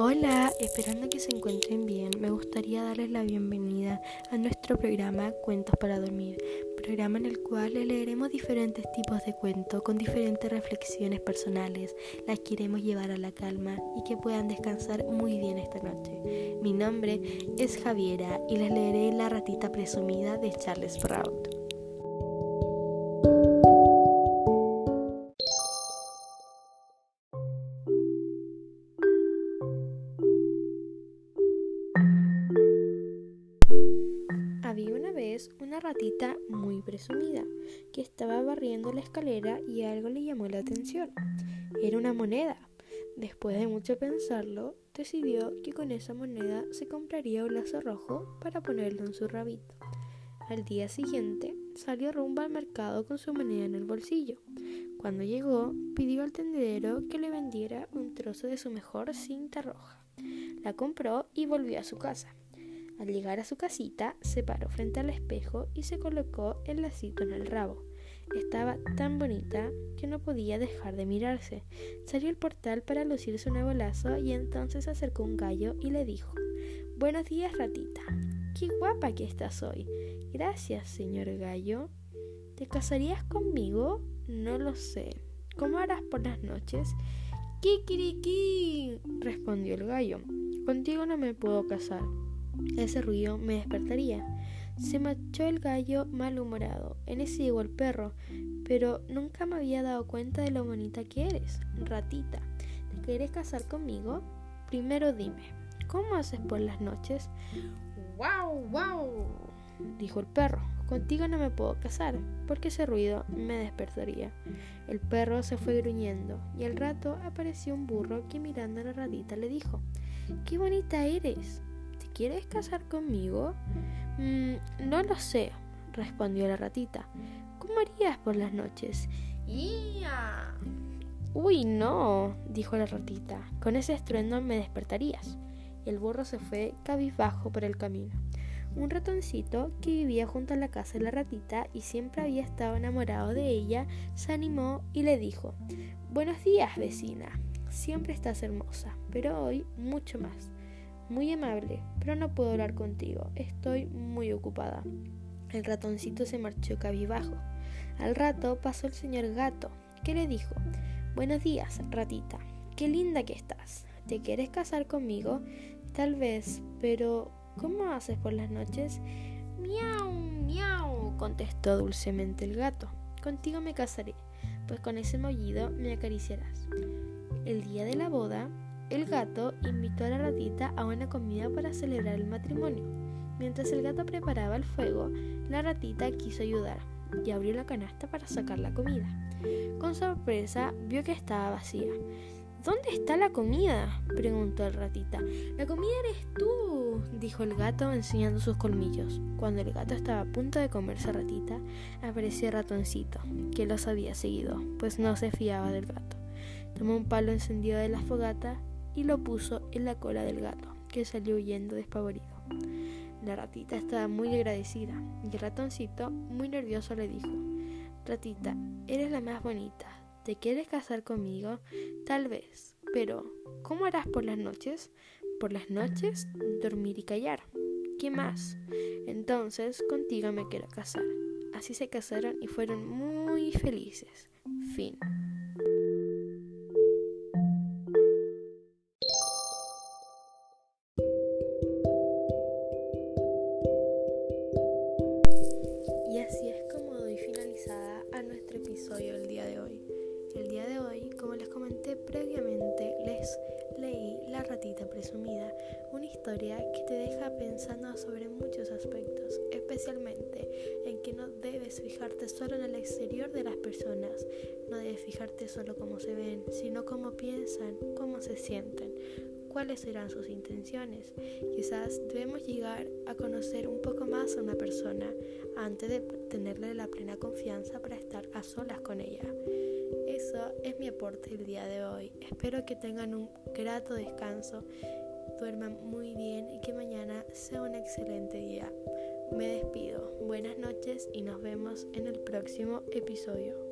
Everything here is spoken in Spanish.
Hola, esperando que se encuentren bien, me gustaría darles la bienvenida a nuestro programa Cuentos para Dormir, programa en el cual leeremos diferentes tipos de cuentos con diferentes reflexiones personales, las queremos llevar a la calma y que puedan descansar muy bien esta noche. Mi nombre es Javiera y les leeré La ratita presumida de Charles Sprout. Ratita muy presumida que estaba barriendo la escalera y algo le llamó la atención. Era una moneda. Después de mucho pensarlo, decidió que con esa moneda se compraría un lazo rojo para ponerlo en su rabito. Al día siguiente salió rumbo al mercado con su moneda en el bolsillo. Cuando llegó, pidió al tendedero que le vendiera un trozo de su mejor cinta roja. La compró y volvió a su casa. Al llegar a su casita, se paró frente al espejo y se colocó el lacito en el rabo. Estaba tan bonita que no podía dejar de mirarse. Salió al portal para lucir su nuevo lazo y entonces acercó un gallo y le dijo Buenos días, ratita. Qué guapa que estás hoy. Gracias, señor gallo. ¿Te casarías conmigo? No lo sé. ¿Cómo harás por las noches? ¡Kikiriki! respondió el gallo. Contigo no me puedo casar. Ese ruido me despertaría. Se marchó el gallo malhumorado. En ese llegó el perro. Pero nunca me había dado cuenta de lo bonita que eres, ratita. ¿Te quieres casar conmigo? Primero dime, ¿cómo haces por las noches? ¡Wow, wow! dijo el perro. Contigo no me puedo casar, porque ese ruido me despertaría. El perro se fue gruñendo, y al rato apareció un burro que mirando a la ratita le dijo ¡Qué bonita eres! Quieres casar conmigo? Mm, no lo sé, respondió la ratita. ¿Cómo harías por las noches? ¡Ya! Uy, no, dijo la ratita. Con ese estruendo me despertarías. Y el burro se fue cabizbajo por el camino. Un ratoncito que vivía junto a la casa de la ratita y siempre había estado enamorado de ella, se animó y le dijo Buenos días, vecina. Siempre estás hermosa, pero hoy mucho más. Muy amable, pero no puedo hablar contigo. Estoy muy ocupada. El ratoncito se marchó cabizbajo. Al rato pasó el señor gato, que le dijo Buenos días, ratita. Qué linda que estás. ¿Te quieres casar conmigo? Tal vez, pero ¿cómo haces por las noches? Miau, miau, contestó dulcemente el gato. Contigo me casaré, pues con ese mollido me acariciarás. El día de la boda, el gato invitó a la ratita a una comida para celebrar el matrimonio. Mientras el gato preparaba el fuego, la ratita quiso ayudar y abrió la canasta para sacar la comida. Con sorpresa vio que estaba vacía. ¿Dónde está la comida? preguntó el ratita. La comida eres tú, dijo el gato enseñando sus colmillos. Cuando el gato estaba a punto de comerse a ratita, apareció el ratoncito, que los había seguido, pues no se fiaba del gato. Tomó un palo encendido de la fogata y lo puso en la cola del gato, que salió huyendo despavorido. La ratita estaba muy agradecida y el ratoncito, muy nervioso, le dijo, Ratita, eres la más bonita. ¿Te quieres casar conmigo? Tal vez. Pero, ¿cómo harás por las noches? Por las noches, dormir y callar. ¿Qué más? Entonces, contigo me quiero casar. Así se casaron y fueron muy felices. Fin. Previamente, les leí La ratita presumida, una historia que te deja pensando sobre muchos aspectos, especialmente en que no debes fijarte solo en el exterior de las personas, no debes fijarte solo cómo se ven, sino cómo piensan, cómo se sienten, cuáles serán sus intenciones. Quizás debemos llegar a conocer un poco más a una persona antes de tenerle la plena confianza para estar a solas con ella. Eso mi aporte el día de hoy. Espero que tengan un grato descanso, duerman muy bien y que mañana sea un excelente día. Me despido. Buenas noches y nos vemos en el próximo episodio.